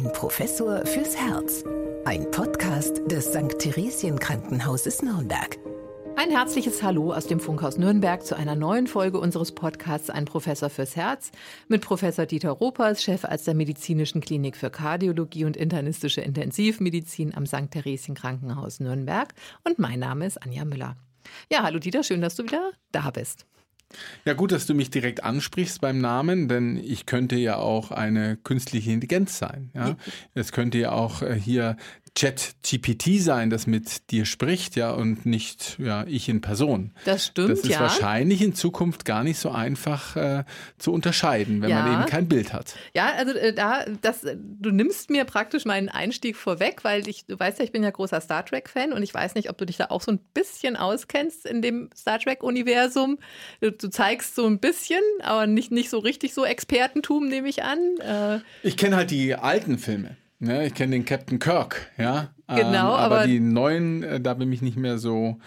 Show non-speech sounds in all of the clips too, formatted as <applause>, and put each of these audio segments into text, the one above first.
Ein Professor fürs Herz. Ein Podcast des St. Theresien Krankenhauses Nürnberg. Ein herzliches Hallo aus dem Funkhaus Nürnberg zu einer neuen Folge unseres Podcasts Ein Professor fürs Herz mit Professor Dieter Ropers, Chefarzt der Medizinischen Klinik für Kardiologie und internistische Intensivmedizin am St. Theresien Krankenhaus Nürnberg. Und mein Name ist Anja Müller. Ja, hallo Dieter, schön, dass du wieder da bist. Ja, gut, dass du mich direkt ansprichst beim Namen, denn ich könnte ja auch eine künstliche Intelligenz sein. Ja? Es könnte ja auch äh, hier Chat-GPT sein, das mit dir spricht, ja, und nicht ja, ich in Person. Das stimmt, Das ist ja. wahrscheinlich in Zukunft gar nicht so einfach äh, zu unterscheiden, wenn Ja. man eben kein Bild hat. Ja, also äh, da, das, äh, du nimmst mir praktisch meinen Einstieg vorweg, weil ich, du weißt ja, ich bin ja großer Star Trek-Fan und ich weiß nicht, ob du dich da auch so ein bisschen auskennst in dem Star Trek-Universum. Du, du zeigst so ein bisschen, aber nicht, nicht so richtig so Expertentum, nehme ich an. Äh, Ich kenne halt die alten Filme. Ne? Ich kenne den Captain Kirk, ja. Genau, ähm, aber, aber- die neuen, äh, da bin ich nicht mehr so,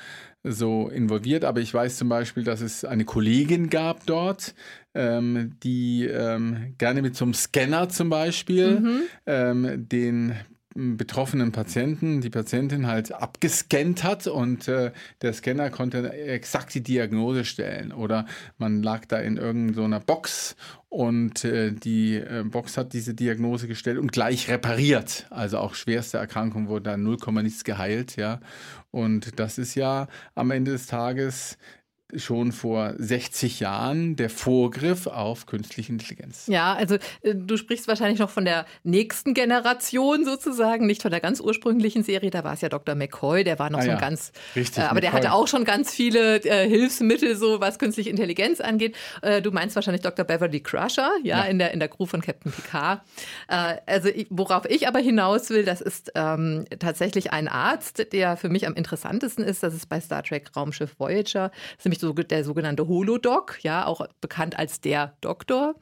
so involviert. Aber ich weiß zum Beispiel, dass es eine Kollegin gab dort, ähm, die ähm, gerne mit so einem Scanner zum Beispiel Mhm. ähm, den betroffenen Patienten, die Patientin halt abgescannt hat und äh, der Scanner konnte exakt die Diagnose stellen. Oder man lag da in irgendeiner Box und äh, die äh, Box hat diese Diagnose gestellt und gleich repariert. Also auch schwerste Erkrankung wurde da 0, nichts geheilt, ja. Und das ist ja am Ende des Tages schon vor 60 Jahren der Vorgriff auf künstliche Intelligenz. ja, also äh, du sprichst wahrscheinlich noch von der nächsten Generation sozusagen, nicht von der ganz ursprünglichen Serie. Da war es ja Dr. McCoy, der war noch Ah so ein ja, ganz, richtig, äh, aber der McCoy. hatte auch schon ganz viele äh, Hilfsmittel, so was künstliche Intelligenz angeht. Äh, du meinst wahrscheinlich Dr. Beverly Crusher, ja, Ja. in der in der Crew von Captain Picard. Äh, also worauf ich aber hinaus will, das ist ähm, tatsächlich ein Arzt, der für mich am interessantesten ist. Das ist bei Star Trek Raumschiff Voyager, das ist nämlich der sogenannte Holodoc, ja, auch bekannt als der Doktor.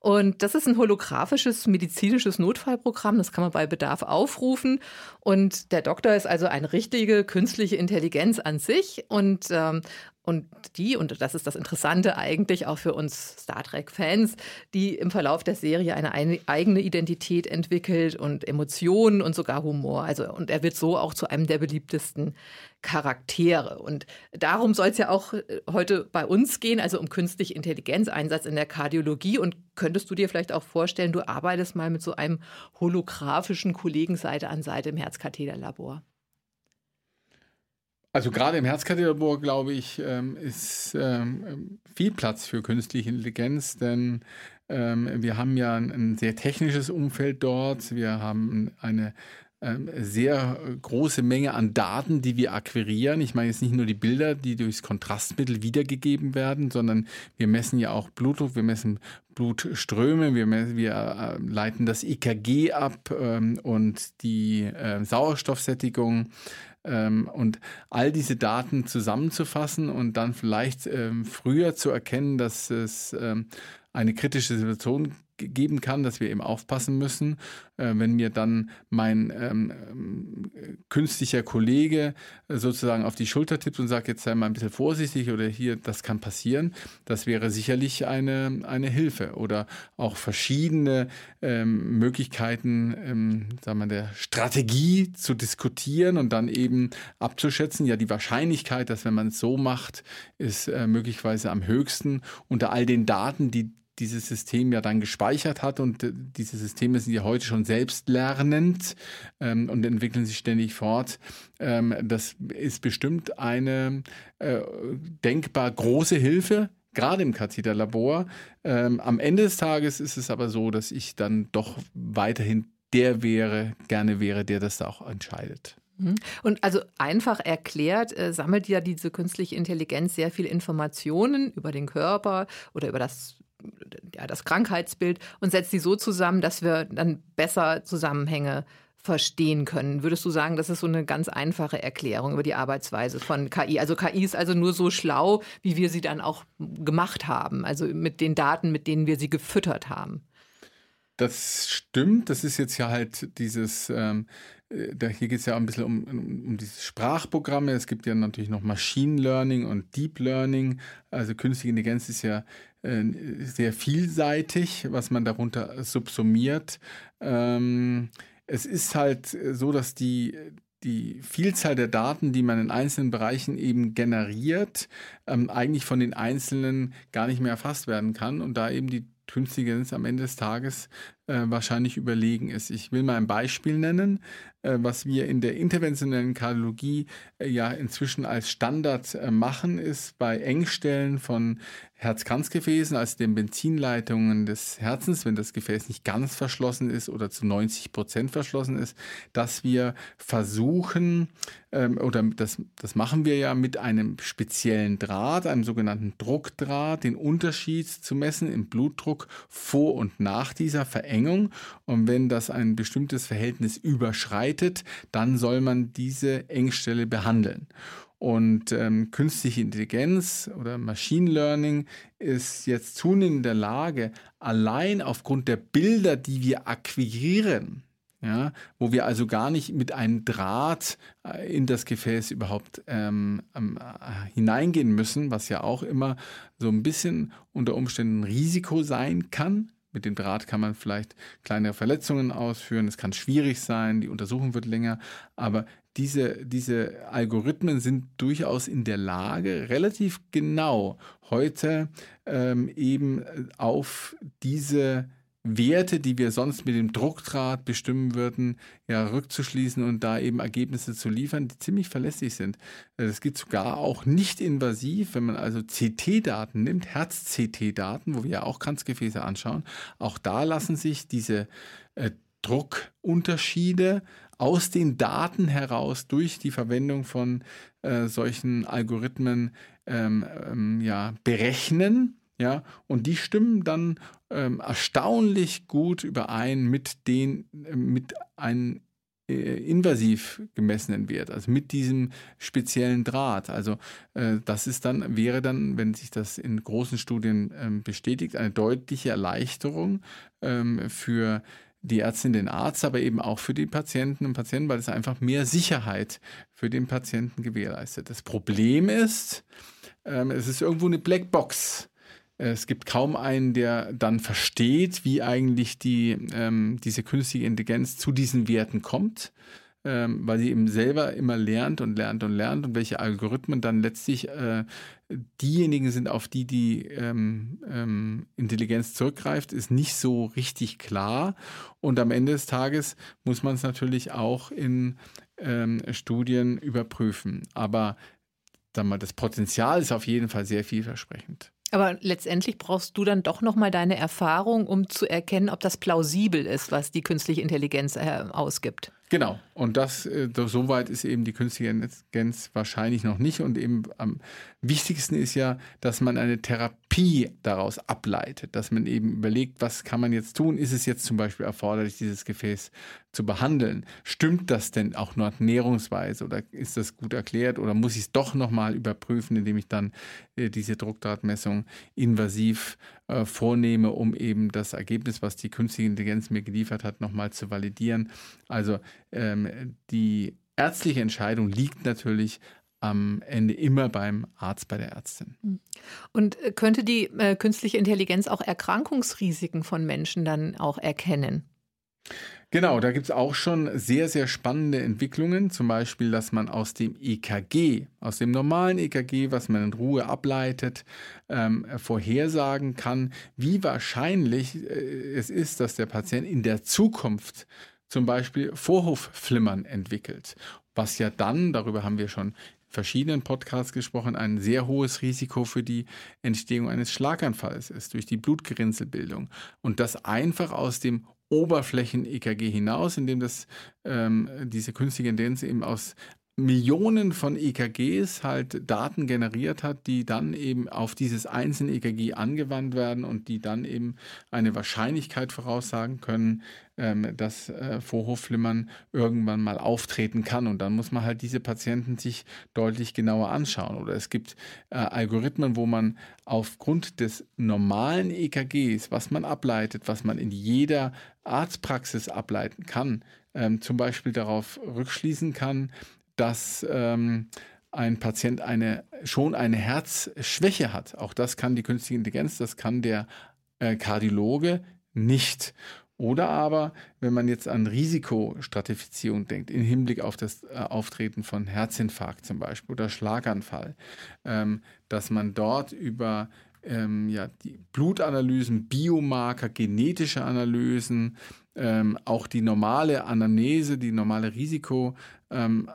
Und das ist ein holographisches medizinisches Notfallprogramm. Das kann man bei Bedarf aufrufen. Und der Doktor ist also eine richtige künstliche Intelligenz an sich. Und ähm, und die, und das ist das Interessante eigentlich auch für uns Star Trek-Fans, die im Verlauf der Serie eine ein- eigene Identität entwickelt und Emotionen und sogar Humor. Also, und er wird so auch zu einem der beliebtesten Charaktere. Und darum soll es ja auch äh, heute bei uns gehen, also um künstliche Intelligenz, Einsatz in der Kardiologie. Und könntest du dir vielleicht auch vorstellen, du arbeitest mal mit so einem holographischen Kollegen Seite an Seite im Herzkatheterlabor? Also gerade im Herzkatheterlabor, glaube ich, ähm, ist ähm, viel Platz für künstliche Intelligenz, denn ähm, wir haben ja ein, sehr technisches Umfeld dort. Wir haben eine ähm, sehr große Menge an Daten, die wir akquirieren. Ich meine jetzt nicht nur die Bilder, die durchs Kontrastmittel wiedergegeben werden, sondern wir messen ja auch Blutdruck, wir messen Blutströme, wir, wir äh, leiten das EKG ab ähm, und die äh, Sauerstoffsättigung ähm, und all diese Daten zusammenzufassen und dann vielleicht ähm, früher zu erkennen, dass es ähm, eine kritische Situation geben kann, dass wir eben aufpassen müssen, äh, wenn mir dann mein ähm, ähm, künstlicher Kollege äh, sozusagen auf die Schulter tippt und sagt, jetzt sei mal ein bisschen vorsichtig oder hier, das kann passieren, das wäre sicherlich eine, eine Hilfe. Oder auch verschiedene ähm, Möglichkeiten, ähm, sagen wir, der Strategie zu diskutieren und dann eben abzuschätzen, ja, die Wahrscheinlichkeit, dass wenn man es so macht, ist äh, möglicherweise am höchsten. Unter all den Daten, die dieses System ja dann gespeichert hat und äh, diese Systeme sind ja heute schon selbstlernend ähm, und entwickeln sich ständig fort. Ähm, das ist bestimmt eine äh, denkbar große Hilfe, gerade im Katheterlabor. Ähm, am Ende des Tages ist es aber so, dass ich dann doch weiterhin der wäre, gerne wäre, der das da auch entscheidet. Mhm. Und also einfach erklärt, äh, sammelt ja diese künstliche Intelligenz sehr viel Informationen über den Körper oder über das, ja, das Krankheitsbild und setzt die so zusammen, dass wir dann besser Zusammenhänge verstehen können. Würdest du sagen, das ist so eine ganz einfache Erklärung über die Arbeitsweise von KI? Also KI ist also nur so schlau, wie wir sie dann auch gemacht haben, also mit den Daten, mit denen wir sie gefüttert haben. Das stimmt. Das ist jetzt ja halt dieses, ähm, äh, da, hier geht es ja ein bisschen um, um, um diese Sprachprogramme. Es gibt ja natürlich noch Machine Learning und Deep Learning. Also künstliche Intelligenz ist ja äh, sehr vielseitig, was man darunter subsumiert. Ähm, es ist halt so, dass die, die Vielzahl der Daten, die man in einzelnen Bereichen eben generiert, ähm, eigentlich von den Einzelnen gar nicht mehr erfasst werden kann und da eben die Intelligenz am Ende des Tages äh, wahrscheinlich überlegen ist. Ich will mal ein Beispiel nennen, äh, was wir in der interventionellen Kardiologie äh, ja inzwischen als Standard äh, machen, ist bei Engstellen von Herz-Kranzgefäßen, also den Benzinleitungen des Herzens, wenn das Gefäß nicht ganz verschlossen ist oder zu 90 Prozent verschlossen ist, dass wir versuchen, ähm, oder das, das machen wir ja mit einem speziellen Draht, einem sogenannten Druckdraht, den Unterschied zu messen im Blutdruck vor und nach dieser Verengung. Und wenn das ein bestimmtes Verhältnis überschreitet, dann soll man diese Engstelle behandeln. Und ähm, künstliche Intelligenz oder Machine Learning ist jetzt zunehmend in der Lage, allein aufgrund der Bilder, die wir akquirieren, ja, wo wir also gar nicht mit einem Draht äh, in das Gefäß überhaupt ähm, äh, hineingehen müssen, was ja auch immer so ein bisschen unter Umständen ein Risiko sein kann. Mit dem Draht kann man vielleicht kleinere Verletzungen ausführen. Es kann schwierig sein, die Untersuchung wird länger. Aber diese, diese Algorithmen sind durchaus in der Lage, relativ genau heute ähm, eben äh, auf diese Werte, die wir sonst mit dem Druckdraht bestimmen würden, ja, rückzuschließen und da eben Ergebnisse zu liefern, die ziemlich verlässlich sind. Das geht sogar auch nicht invasiv, wenn man also CT-Daten nimmt, Herz-CT-Daten, wo wir ja auch Kranzgefäße anschauen. Auch da lassen sich diese äh, Druckunterschiede aus den Daten heraus durch die Verwendung von äh, solchen Algorithmen ähm, ähm, ja, berechnen. Ja, und die stimmen dann ähm, erstaunlich gut überein mit den, äh, mit einem äh, invasiv gemessenen Wert, also mit diesem speziellen Draht. Also äh, das ist dann, wäre dann, wenn sich das in großen Studien ähm, bestätigt, eine deutliche Erleichterung ähm, für die Ärztin, den Arzt, aber eben auch für die Patienten und Patienten, weil es einfach mehr Sicherheit für den Patienten gewährleistet. Das Problem ist, ähm, es ist irgendwo eine Blackbox. Es gibt kaum einen, der dann versteht, wie eigentlich die, ähm, diese künstliche Intelligenz zu diesen Werten kommt ähm, weil sie eben selber immer lernt und lernt und lernt und welche Algorithmen dann letztlich äh, diejenigen sind, auf die die ähm, ähm, Intelligenz zurückgreift, ist nicht so richtig klar. Und am Ende des Tages muss man es natürlich auch in ähm, Studien überprüfen. Aber mal, das Potenzial ist auf jeden Fall sehr vielversprechend. Aber letztendlich brauchst du dann doch nochmal deine Erfahrung, um zu erkennen, ob das plausibel ist, was die künstliche Intelligenz äh, ausgibt. Genau. Und das, äh, so weit ist eben die künstliche Intelligenz wahrscheinlich noch nicht. Und eben am wichtigsten ist ja, dass man eine Therapie daraus ableitet, dass man eben überlegt, was kann man jetzt tun? Ist es jetzt zum Beispiel erforderlich, dieses Gefäß zu behandeln? Stimmt das denn auch nur näherungsweise oder ist das gut erklärt oder muss ich es doch nochmal überprüfen, indem ich dann äh, diese Druckdrahtmessung invasiv äh, vornehme, um eben das Ergebnis, was die künstliche Intelligenz mir geliefert hat, nochmal zu validieren? Also ähm, die ärztliche Entscheidung liegt natürlich am Ende immer beim Arzt, bei der Ärztin. Und äh, könnte die äh, künstliche Intelligenz auch Erkrankungsrisiken von Menschen dann auch erkennen? Genau, da gibt es auch schon sehr, sehr spannende Entwicklungen. Zum Beispiel, dass man aus dem EKG, aus dem normalen EKG, was man in Ruhe ableitet, ähm, vorhersagen kann, wie wahrscheinlich äh, es ist, dass der Patient in der Zukunft zum Beispiel Vorhofflimmern entwickelt, was ja dann, darüber haben wir schon verschiedenen Podcasts gesprochen, ein sehr hohes Risiko für die Entstehung eines Schlaganfalls ist, durch die Blutgerinnselbildung. Und das einfach aus dem Oberflächen-EKG hinaus, indem das, ähm, diese künstliche Intelligenz eben aus Millionen von EKGs halt Daten generiert hat, die dann eben auf dieses einzelne EKG angewandt werden und die dann eben eine Wahrscheinlichkeit voraussagen können, ähm, dass äh, Vorhofflimmern irgendwann mal auftreten kann. Und dann muss man halt diese Patienten sich deutlich genauer anschauen. Oder es gibt äh, Algorithmen, wo man aufgrund des normalen EKGs, was man ableitet, was man in jeder Arztpraxis ableiten kann, ähm, zum Beispiel darauf rückschließen kann, dass ähm, ein Patient eine, schon eine Herzschwäche hat. Auch das kann die künstliche Intelligenz, das kann der äh, Kardiologe nicht. Oder aber, wenn man jetzt an Risikostratifizierung denkt, im Hinblick auf das äh, Auftreten von Herzinfarkt zum Beispiel oder Schlaganfall, ähm, dass man dort über ähm, ja, die Blutanalysen, Biomarker, genetische Analysen, ähm, auch die normale Anamnese, die normale Risikoerfassung, ähm,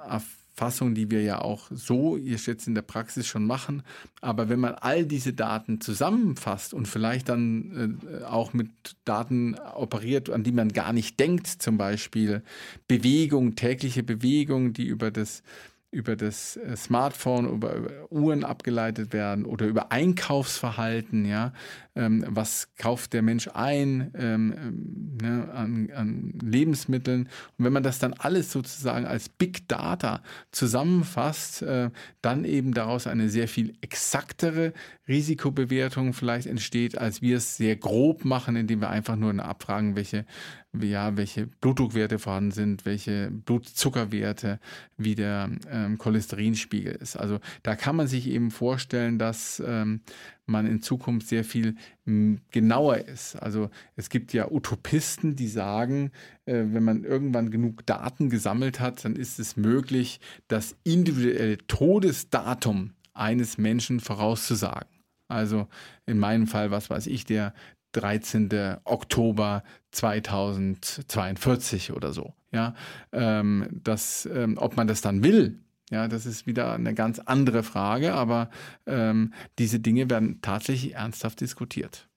die wir ja auch so jetzt in der Praxis schon machen. Aber wenn man all diese Daten zusammenfasst und vielleicht dann äh, auch mit Daten operiert, an die man gar nicht denkt, zum Beispiel Bewegung, tägliche Bewegung, die über das über das äh, Smartphone, über, über, Uhren abgeleitet werden oder über Einkaufsverhalten, ja, ähm, was kauft der Mensch ein ähm, ähm, ne, an, an, Lebensmitteln. Und wenn man das dann alles sozusagen als Big Data zusammenfasst, äh, dann eben daraus eine sehr viel exaktere Risikobewertung vielleicht entsteht, als wir es sehr grob machen, indem wir einfach nur abfragen, welche ja, welche Blutdruckwerte vorhanden sind, welche Blutzuckerwerte, wie der ähm, Cholesterinspiegel ist. Also da kann man sich eben vorstellen, dass ähm, man in Zukunft sehr viel genauer ist. Also es gibt ja Utopisten, die sagen, äh, wenn man irgendwann genug Daten gesammelt hat, dann ist es möglich, das individuelle Todesdatum eines Menschen vorauszusagen. Also in meinem Fall, was weiß ich, der 13. Oktober 2042 oder so. Ja, ähm, das, ähm, ob man das dann will, ja, das ist wieder eine ganz andere Frage, aber ähm, diese Dinge werden tatsächlich ernsthaft diskutiert.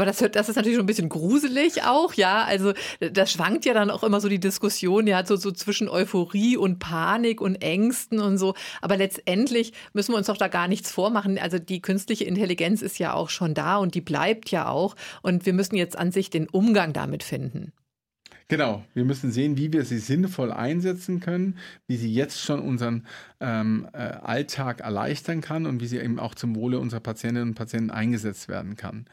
Aber das, das ist natürlich schon ein bisschen gruselig auch, ja. Also da schwankt ja dann auch immer so die Diskussion, ja, so, so zwischen Euphorie und Panik und Ängsten und so. Aber letztendlich müssen wir uns doch da gar nichts vormachen. Also die künstliche Intelligenz ist ja auch schon da und die bleibt ja auch. Und wir müssen jetzt an sich den Umgang damit finden. Genau, wir müssen sehen, wie wir sie sinnvoll einsetzen können, wie sie jetzt schon unseren ähm, äh, Alltag erleichtern kann und wie sie eben auch zum Wohle unserer Patientinnen und Patienten eingesetzt werden kann.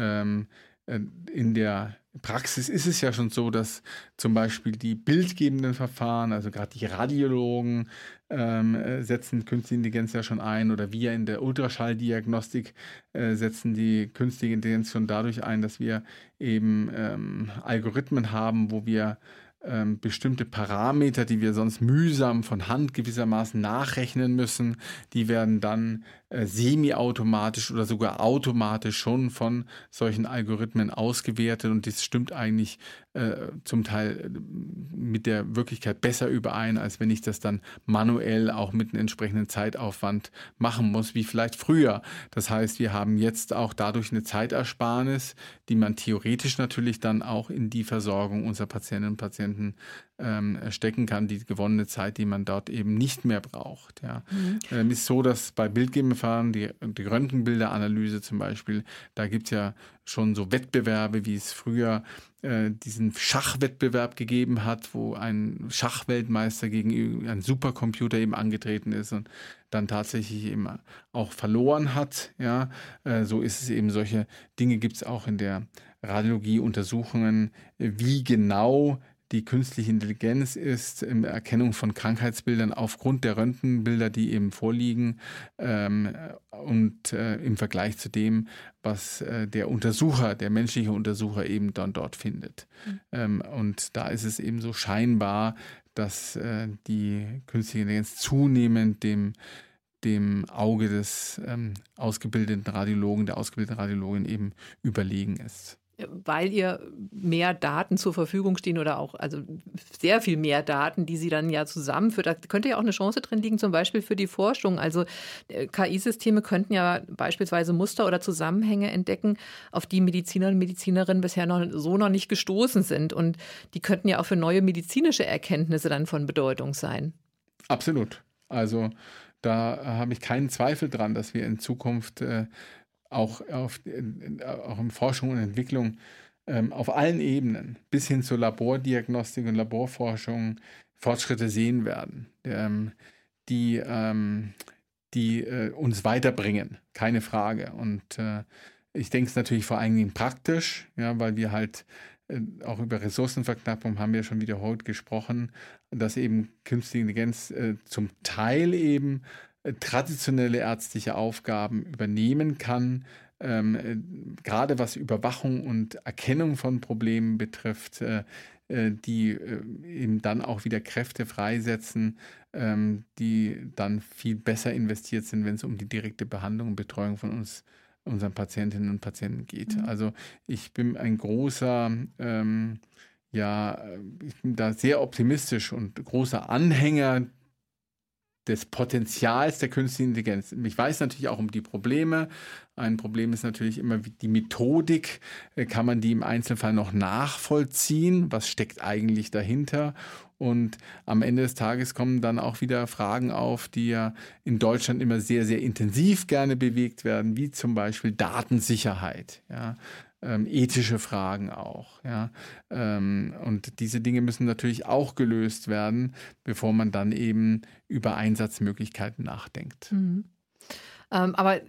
Ähm, äh, in der Praxis ist es ja schon so, dass zum Beispiel die bildgebenden Verfahren, also gerade die Radiologen, ähm, äh, setzen künstliche Intelligenz ja schon ein oder wir in der Ultraschalldiagnostik äh, setzen die künstliche Intelligenz schon dadurch ein, dass wir eben ähm, Algorithmen haben, wo wir ähm, bestimmte Parameter, die wir sonst mühsam von Hand gewissermaßen nachrechnen müssen, die werden dann äh, semi-automatisch oder sogar automatisch schon von solchen Algorithmen ausgewertet und das stimmt eigentlich äh, zum Teil äh, mit der Wirklichkeit besser überein, als wenn ich das dann manuell auch mit einem entsprechenden Zeitaufwand machen muss, wie vielleicht früher. Das heißt, wir haben jetzt auch dadurch eine Zeitersparnis, die man theoretisch natürlich dann auch in die Versorgung unserer Patientinnen und Patienten ähm, stecken kann, die gewonnene Zeit, die man dort eben nicht mehr braucht. Ja. Mhm. Ähm, ist so, dass bei Bildgebungsverfahren, die, die Röntgenbilderanalyse zum Beispiel, da gibt es ja schon so Wettbewerbe, wie es früher äh, diesen Schachwettbewerb gegeben hat, wo ein Schachweltmeister gegen einen Supercomputer eben angetreten ist und dann tatsächlich eben auch verloren hat. Ja, äh, so ist es eben. Solche Dinge gibt es auch in der Radiologie Untersuchungen, wie genau die künstliche Intelligenz ist in der Erkennung von Krankheitsbildern aufgrund der Röntgenbilder, die eben vorliegen ähm, und äh, im Vergleich zu dem, was äh, der Untersucher, der menschliche Untersucher eben dann dort findet. Mhm. Ähm, und da ist es eben so scheinbar, dass äh, die künstliche Intelligenz zunehmend dem dem Auge des ähm, ausgebildeten Radiologen, der ausgebildeten Radiologin eben überlegen ist weil ihr mehr Daten zur Verfügung stehen oder auch also sehr viel mehr Daten, die sie dann ja zusammenführt. Da könnte ja auch eine Chance drin liegen, zum Beispiel für die Forschung. Also äh, KI-Systeme könnten ja beispielsweise Muster oder Zusammenhänge entdecken, auf die Mediziner und Medizinerinnen bisher noch so noch nicht gestoßen sind. Und die könnten ja auch für neue medizinische Erkenntnisse dann von Bedeutung sein. Absolut. Also da habe ich keinen Zweifel dran, dass wir in Zukunft äh, auch, auf, auch in Forschung und Entwicklung ähm, auf allen Ebenen bis hin zur Labordiagnostik und Laborforschung Fortschritte sehen werden, ähm, die, ähm, die äh, uns weiterbringen, keine Frage. Und äh, ich denke es natürlich vor allen Dingen praktisch, ja, weil wir halt äh, auch über Ressourcenverknappung haben wir schon wiederholt gesprochen, dass eben künstliche Intelligenz äh, zum Teil eben traditionelle ärztliche Aufgaben übernehmen kann, ähm, äh, gerade was Überwachung und Erkennung von Problemen betrifft, äh, äh die äh, eben dann auch wieder Kräfte freisetzen, ähm, die dann viel besser investiert sind, wenn es um die direkte Behandlung und Betreuung von uns unseren Patientinnen und Patienten geht. Mhm. Also ich bin ein großer ähm, ja, ich bin da sehr optimistisch und großer Anhänger des Potenzials der künstlichen Intelligenz. Ich weiß natürlich auch um die Probleme. Ein Problem ist natürlich immer die Methodik. Äh, kann man die im Einzelfall noch nachvollziehen? Was steckt eigentlich dahinter? Und am Ende des Tages kommen dann auch wieder Fragen auf, die ja in Deutschland immer sehr, sehr intensiv gerne bewegt werden, wie zum Beispiel Datensicherheit. Ja ähm, ethische Fragen auch. Ja? Ähm, und diese Dinge müssen natürlich auch gelöst werden, bevor man dann eben über Einsatzmöglichkeiten nachdenkt. Mhm. Ähm, aber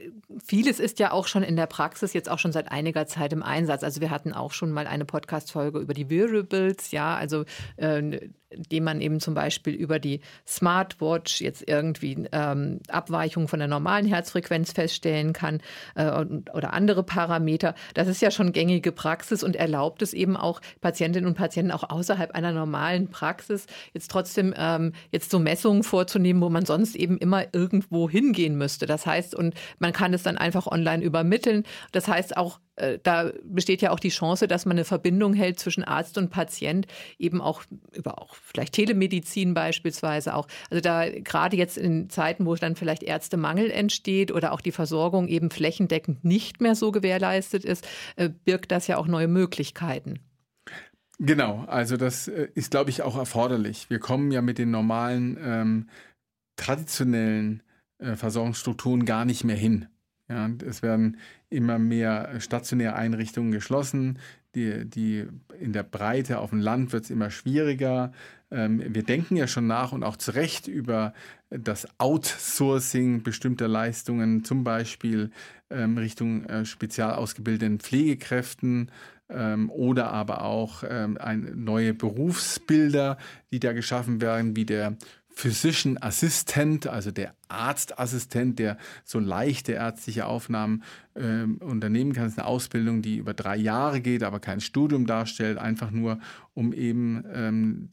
vieles ist ja auch schon in der Praxis jetzt auch schon seit einiger Zeit im Einsatz. Also wir hatten auch schon mal eine Podcast-Folge über die Wearables, ja, also äh, dem man eben zum Beispiel über die Smartwatch jetzt irgendwie ähm, Abweichungen von der normalen Herzfrequenz feststellen kann äh, oder andere Parameter. Das ist ja schon gängige Praxis und erlaubt es eben auch Patientinnen und Patienten auch außerhalb einer normalen Praxis jetzt trotzdem ähm, jetzt so Messungen vorzunehmen, wo man sonst eben immer irgendwo hingehen müsste. Das heißt, und man kann es dann einfach online übermitteln. Das heißt auch, äh, da besteht ja auch die Chance, dass man eine Verbindung hält zwischen Arzt und Patient, eben auch über auch vielleicht Telemedizin beispielsweise auch. Also da gerade jetzt in Zeiten, wo dann vielleicht Ärztemangel entsteht oder auch die Versorgung eben flächendeckend nicht mehr so gewährleistet ist, äh, birgt das ja auch neue Möglichkeiten. Genau, also das äh, ist, glaube ich, auch erforderlich. Wir kommen ja mit den normalen ähm, traditionellen äh, Versorgungsstrukturen gar nicht mehr hin. Ja, es werden immer mehr stationäre Einrichtungen geschlossen. Die, die in der Breite auf dem Land wird es immer schwieriger. Ähm, wir denken ja schon nach und auch zu Recht über das Outsourcing bestimmter Leistungen, zum Beispiel ähm, Richtung äh, spezial ausgebildeten Pflegekräften ähm, oder aber auch ähm, ein, neue Berufsbilder, die da geschaffen werden, wie der Physician Assistant, also der Arztassistent, der so leichte ärztliche Aufnahmen äh, unternehmen kann. Das ist eine Ausbildung, die über drei Jahre geht, aber kein Studium darstellt, einfach nur um eben ähm,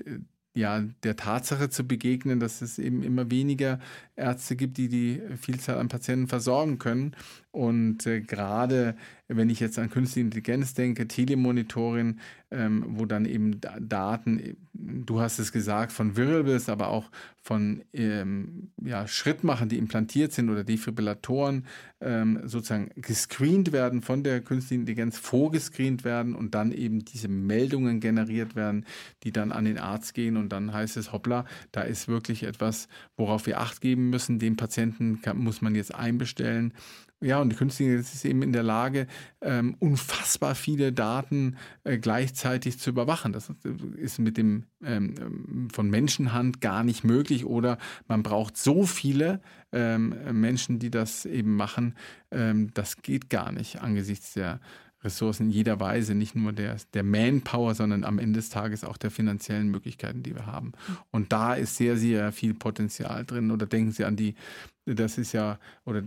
ja, der Tatsache zu begegnen, dass es eben immer weniger Ärzte gibt, die die Vielzahl an Patienten versorgen können. Und äh, gerade wenn ich jetzt an künstliche Intelligenz denke, Telemonitoring, ähm, wo dann eben Daten, du hast es gesagt, von Wirbels, aber auch von ähm, ja, Schrittmachern, die implantiert sind oder Defibrillatoren, ähm, sozusagen gescreent werden von der künstlichen Intelligenz, vorgescreent werden und dann eben diese Meldungen generiert werden, die dann an den Arzt gehen und dann heißt es, hoppla, da ist wirklich etwas, worauf wir Acht geben müssen. Den Patienten kann, muss man jetzt einbestellen. Ja, und die künstliche Intelligenz ist eben in der Lage, ähm, unfassbar viele Daten äh, gleichzeitig zu überwachen. Das ist mit dem ähm, von Menschenhand gar nicht möglich oder man braucht so viele ähm, Menschen, die das eben machen. Ähm, das geht gar nicht angesichts der Ressourcen in jeder Weise, nicht nur der, der Manpower, sondern am Ende des Tages auch der finanziellen Möglichkeiten, die wir haben. Und da ist sehr, sehr viel Potenzial drin. Oder denken Sie an die, das ist ja, oder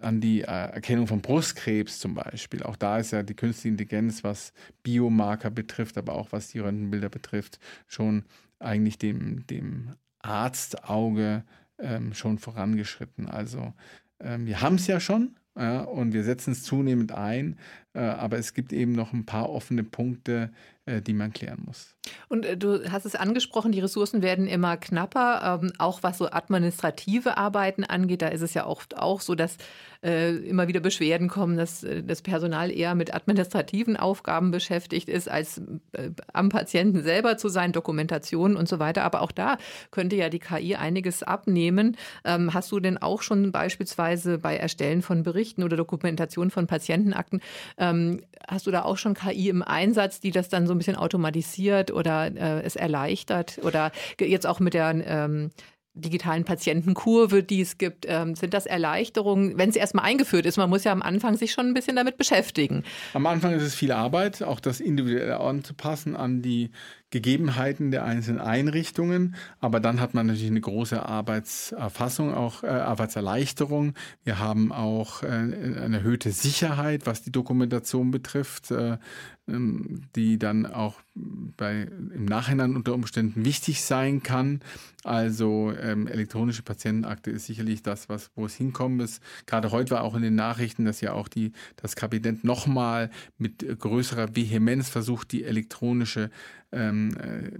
an die äh, Erkennung von Brustkrebs zum Beispiel. Auch da ist ja die künstliche Intelligenz, was Biomarker betrifft, aber auch was die Röntgenbilder betrifft, schon eigentlich dem, dem Arztauge ähm, schon vorangeschritten. Also ähm, wir haben es ja schon, ja, und wir setzen es zunehmend ein, äh, aber es gibt eben noch ein paar offene Punkte, die man klären muss. Und äh, du hast es angesprochen, die Ressourcen werden immer knapper, ähm, auch was so administrative Arbeiten angeht. Da ist es ja oft auch so, dass äh, immer wieder Beschwerden kommen, dass äh, das Personal eher mit administrativen Aufgaben beschäftigt ist, als äh, am Patienten selber zu sein, Dokumentation und so weiter. Aber auch da könnte ja die KI einiges abnehmen. Ähm, hast du denn auch schon beispielsweise bei Erstellen von Berichten oder Dokumentation von Patientenakten, ähm, hast du da auch schon KI im Einsatz, die das dann so ein bisschen automatisiert oder äh, es erleichtert? Oder jetzt auch mit der ähm, digitalen Patientenkurve, die es gibt, ähm, sind das Erleichterungen, wenn es erstmal eingeführt ist? Man muss ja am Anfang sich schon ein bisschen damit beschäftigen. Am Anfang ist es viel Arbeit, auch das individuell anzupassen an die Gegebenheiten der einzelnen Einrichtungen. Aber dann hat man natürlich eine große Arbeitserfassung, auch äh, Arbeitserleichterung. Wir haben auch äh, eine erhöhte Sicherheit, was die Dokumentation betrifft, äh, ähm, die dann auch bei, im Nachhinein unter Umständen wichtig sein kann. Also ähm, elektronische Patientenakte ist sicherlich das, was, wo es hinkommen ist. Gerade heute war auch in den Nachrichten, dass ja auch die, das Kabinett nochmal mit größerer Vehemenz versucht, die elektronische ähm, äh,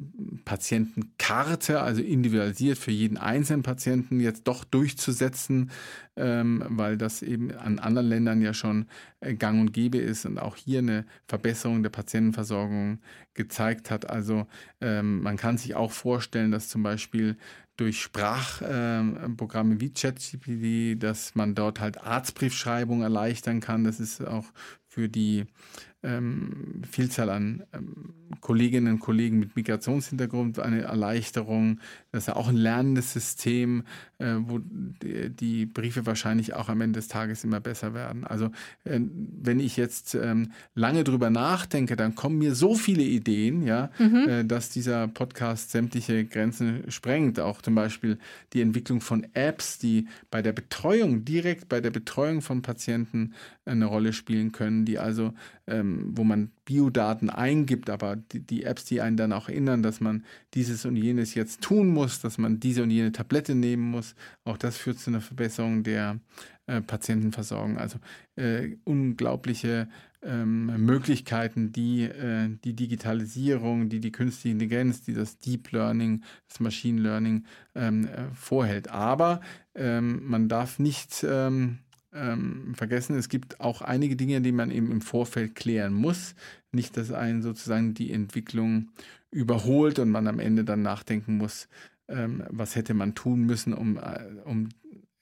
Patientenkarte, also individualisiert für jeden einzelnen Patienten, jetzt doch durchzusetzen, ähm, weil das eben an anderen Ländern ja schon äh, gang und gäbe ist und auch hier eine Verbesserung der Patientenversorgung gezeigt hat. Also ähm, man kann sich auch vorstellen, dass zum Beispiel durch Sprachprogramme äh, wie ChatGPT, dass man dort halt Arztbriefschreibung erleichtern kann. Das ist auch für die ähm, Vielzahl an ähm, Kolleginnen und Kollegen mit Migrationshintergrund eine Erleichterung. Das ist ja auch ein lernendes System, äh, wo die, die, Briefe wahrscheinlich auch am Ende des Tages immer besser werden. Also äh, wenn ich jetzt ähm, lange drüber nachdenke, dann kommen mir so viele Ideen, ja, mhm. äh, dass dieser Podcast sämtliche Grenzen sprengt. Auch zum Beispiel die Entwicklung von Apps, die bei der Betreuung, direkt bei der Betreuung von Patienten eine Rolle spielen können, die also ähm, wo man Biodaten eingibt, aber die, die, Apps, die einen dann auch erinnern, dass man dieses und jenes jetzt tun muss, dass man diese und jene Tablette nehmen muss, auch das führt zu einer Verbesserung der äh, Patientenversorgung. Also äh, unglaubliche ähm, Möglichkeiten, die äh, die Digitalisierung, die die künstliche Intelligenz, die das Deep Learning, das Machine Learning ähm, äh, vorhält. Aber ähm, man darf nicht ähm, vergessen, es gibt auch einige Dinge, die man eben im Vorfeld klären muss. Nicht, dass einen sozusagen die Entwicklung überholt und man am Ende dann nachdenken muss, ähm, was hätte man tun müssen, um, äh, um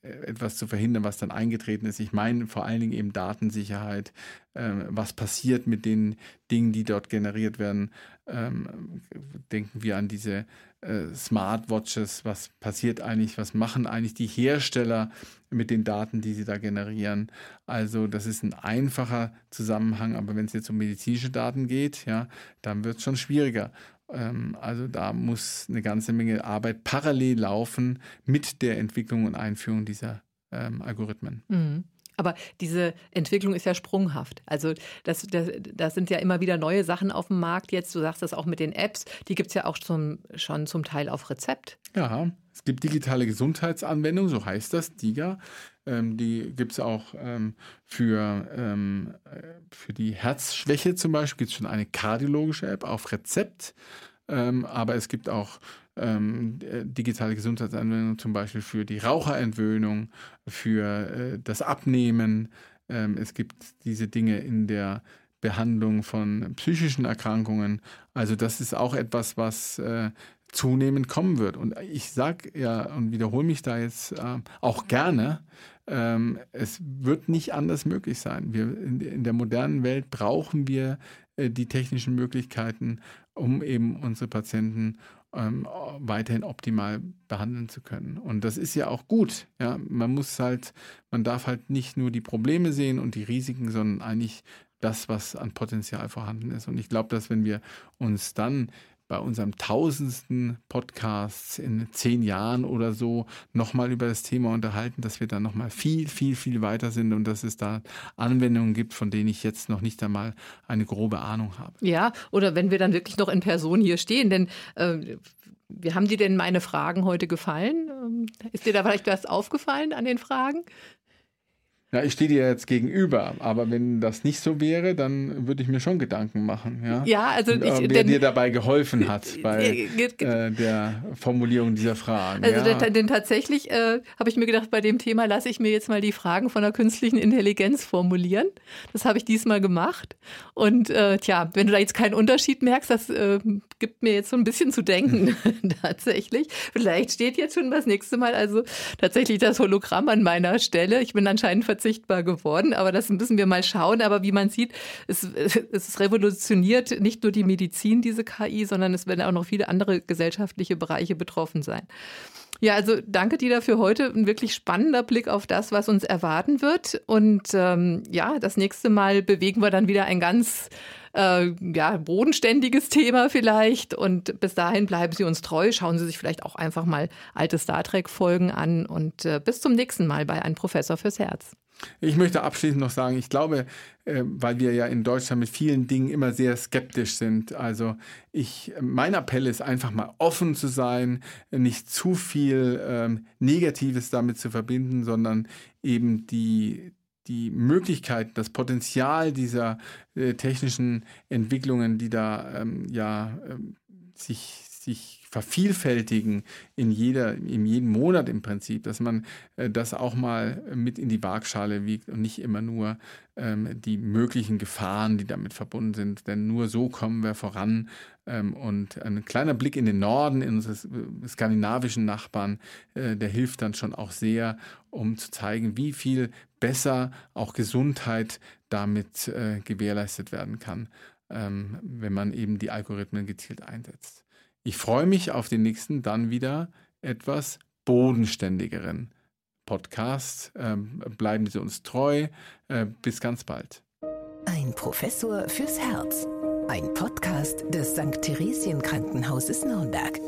etwas zu verhindern, was dann eingetreten ist. Ich meine vor allen Dingen eben Datensicherheit, ähm, was passiert mit den Dingen, die dort generiert werden. Ähm, denken wir an diese äh, Smartwatches, was passiert eigentlich, was machen eigentlich die Hersteller mit den Daten, die sie da generieren. Also das ist ein einfacher Zusammenhang, aber wenn es jetzt um medizinische Daten geht, ja, dann wird es schon schwieriger. Ähm, also da muss eine ganze Menge Arbeit parallel laufen mit der Entwicklung und Einführung dieser ähm, Algorithmen. Mhm. Aber diese Entwicklung ist ja sprunghaft. Also das, das, das sind ja immer wieder neue Sachen auf dem Markt jetzt. Du sagst das auch mit den Apps. Die gibt es ja auch zum, schon zum Teil auf Rezept. Ja, es gibt digitale Gesundheitsanwendungen, so heißt das, DIGA. Ähm, die gibt es auch ähm, für, ähm, äh, für die Herzschwäche zum Beispiel. Gibt es schon eine kardiologische App auf Rezept. Ähm, aber es gibt auch ähm, äh, digitale Gesundheitsanwendungen zum Beispiel für die Raucherentwöhnung, für äh, das Abnehmen. Ähm, es gibt diese Dinge in der Behandlung von psychischen Erkrankungen. Also das ist auch etwas, was äh, zunehmend kommen wird. Und ich sage ja und wiederhole mich da jetzt äh, auch gerne, ähm, es wird nicht anders möglich sein. Wir, in, in der modernen Welt brauchen wir äh, die technischen Möglichkeiten, um eben unsere Patienten ähm, weiterhin optimal behandeln zu können. Und das ist ja auch gut. Ja, man muss halt, man darf halt nicht nur die Probleme sehen und die Risiken, sondern eigentlich das, was an Potenzial vorhanden ist. Und ich glaube, dass wenn wir uns dann bei unserem tausendsten Podcast in zehn Jahren oder so nochmal über das Thema unterhalten, dass wir dann nochmal viel, viel, viel weiter sind und dass es da Anwendungen gibt, von denen ich jetzt noch nicht einmal eine grobe Ahnung habe. Ja, oder wenn wir dann wirklich noch in Person hier stehen, denn äh, wie haben dir denn meine Fragen heute gefallen? Ähm, ist dir da vielleicht was aufgefallen an den Fragen? Ja, ich stehe dir jetzt gegenüber, aber wenn das nicht so wäre, dann würde ich mir schon Gedanken machen. Ja, ja also ich, wer denn, dir dabei geholfen <laughs> hat bei äh, der Formulierung dieser Fragen. Also ja. denn, denn tatsächlich äh, habe ich mir gedacht, bei dem Thema lasse ich mir jetzt mal die Fragen von der künstlichen Intelligenz formulieren. Das habe ich diesmal gemacht. Und äh, tja, wenn du da jetzt keinen Unterschied merkst, das äh, gibt mir jetzt so ein bisschen zu denken <laughs> <laughs> tatsächlich. Vielleicht steht jetzt schon das nächste Mal also tatsächlich das Hologramm an meiner Stelle. Ich bin anscheinend verzichtbar geworden, aber das müssen wir mal schauen. Aber wie man sieht, es, <laughs> es revolutioniert nicht nur die Medizin, diese KI, sondern es werden auch noch viele andere gesellschaftliche Bereiche betroffen sein. Ja, also danke dir dafür heute. Ein wirklich spannender Blick auf das, was uns erwarten wird. Und ähm, ja, das nächste Mal bewegen wir dann wieder ein ganz äh, ja, bodenständiges Thema vielleicht. Und bis dahin bleiben Sie uns treu. Schauen Sie sich vielleicht auch einfach mal alte Star Trek-Folgen an. Und äh, bis zum nächsten Mal bei Ein Professor fürs Herz. Ich möchte abschließend noch sagen, ich glaube, äh, weil wir ja in Deutschland mit vielen Dingen immer sehr skeptisch sind. Also ich, mein Appell ist einfach mal offen zu sein, nicht zu viel ähm, Negatives damit zu verbinden, sondern eben die, die Möglichkeit, das Potenzial dieser äh, technischen Entwicklungen, die da ähm, ja ähm, sich, sich vervielfältigen in jeder, in jedem Monat im Prinzip, dass man äh, das auch mal mit in die Waagschale wiegt und nicht immer nur ähm, die möglichen Gefahren, die damit verbunden sind. Denn nur so kommen wir voran. Ähm, und ein kleiner Blick in den Norden, in unsere äh, skandinavischen Nachbarn, äh, der hilft dann schon auch sehr, um zu zeigen, wie viel besser auch Gesundheit damit äh, gewährleistet werden kann, ähm, wenn man eben die Algorithmen gezielt einsetzt. Ich freue mich auf den nächsten, dann wieder etwas bodenständigeren Podcast. Ähm, bleiben Sie uns treu. Äh, bis ganz bald. Ein Professor fürs Herz. Ein Podcast des St. Theresien Krankenhauses Nürnberg.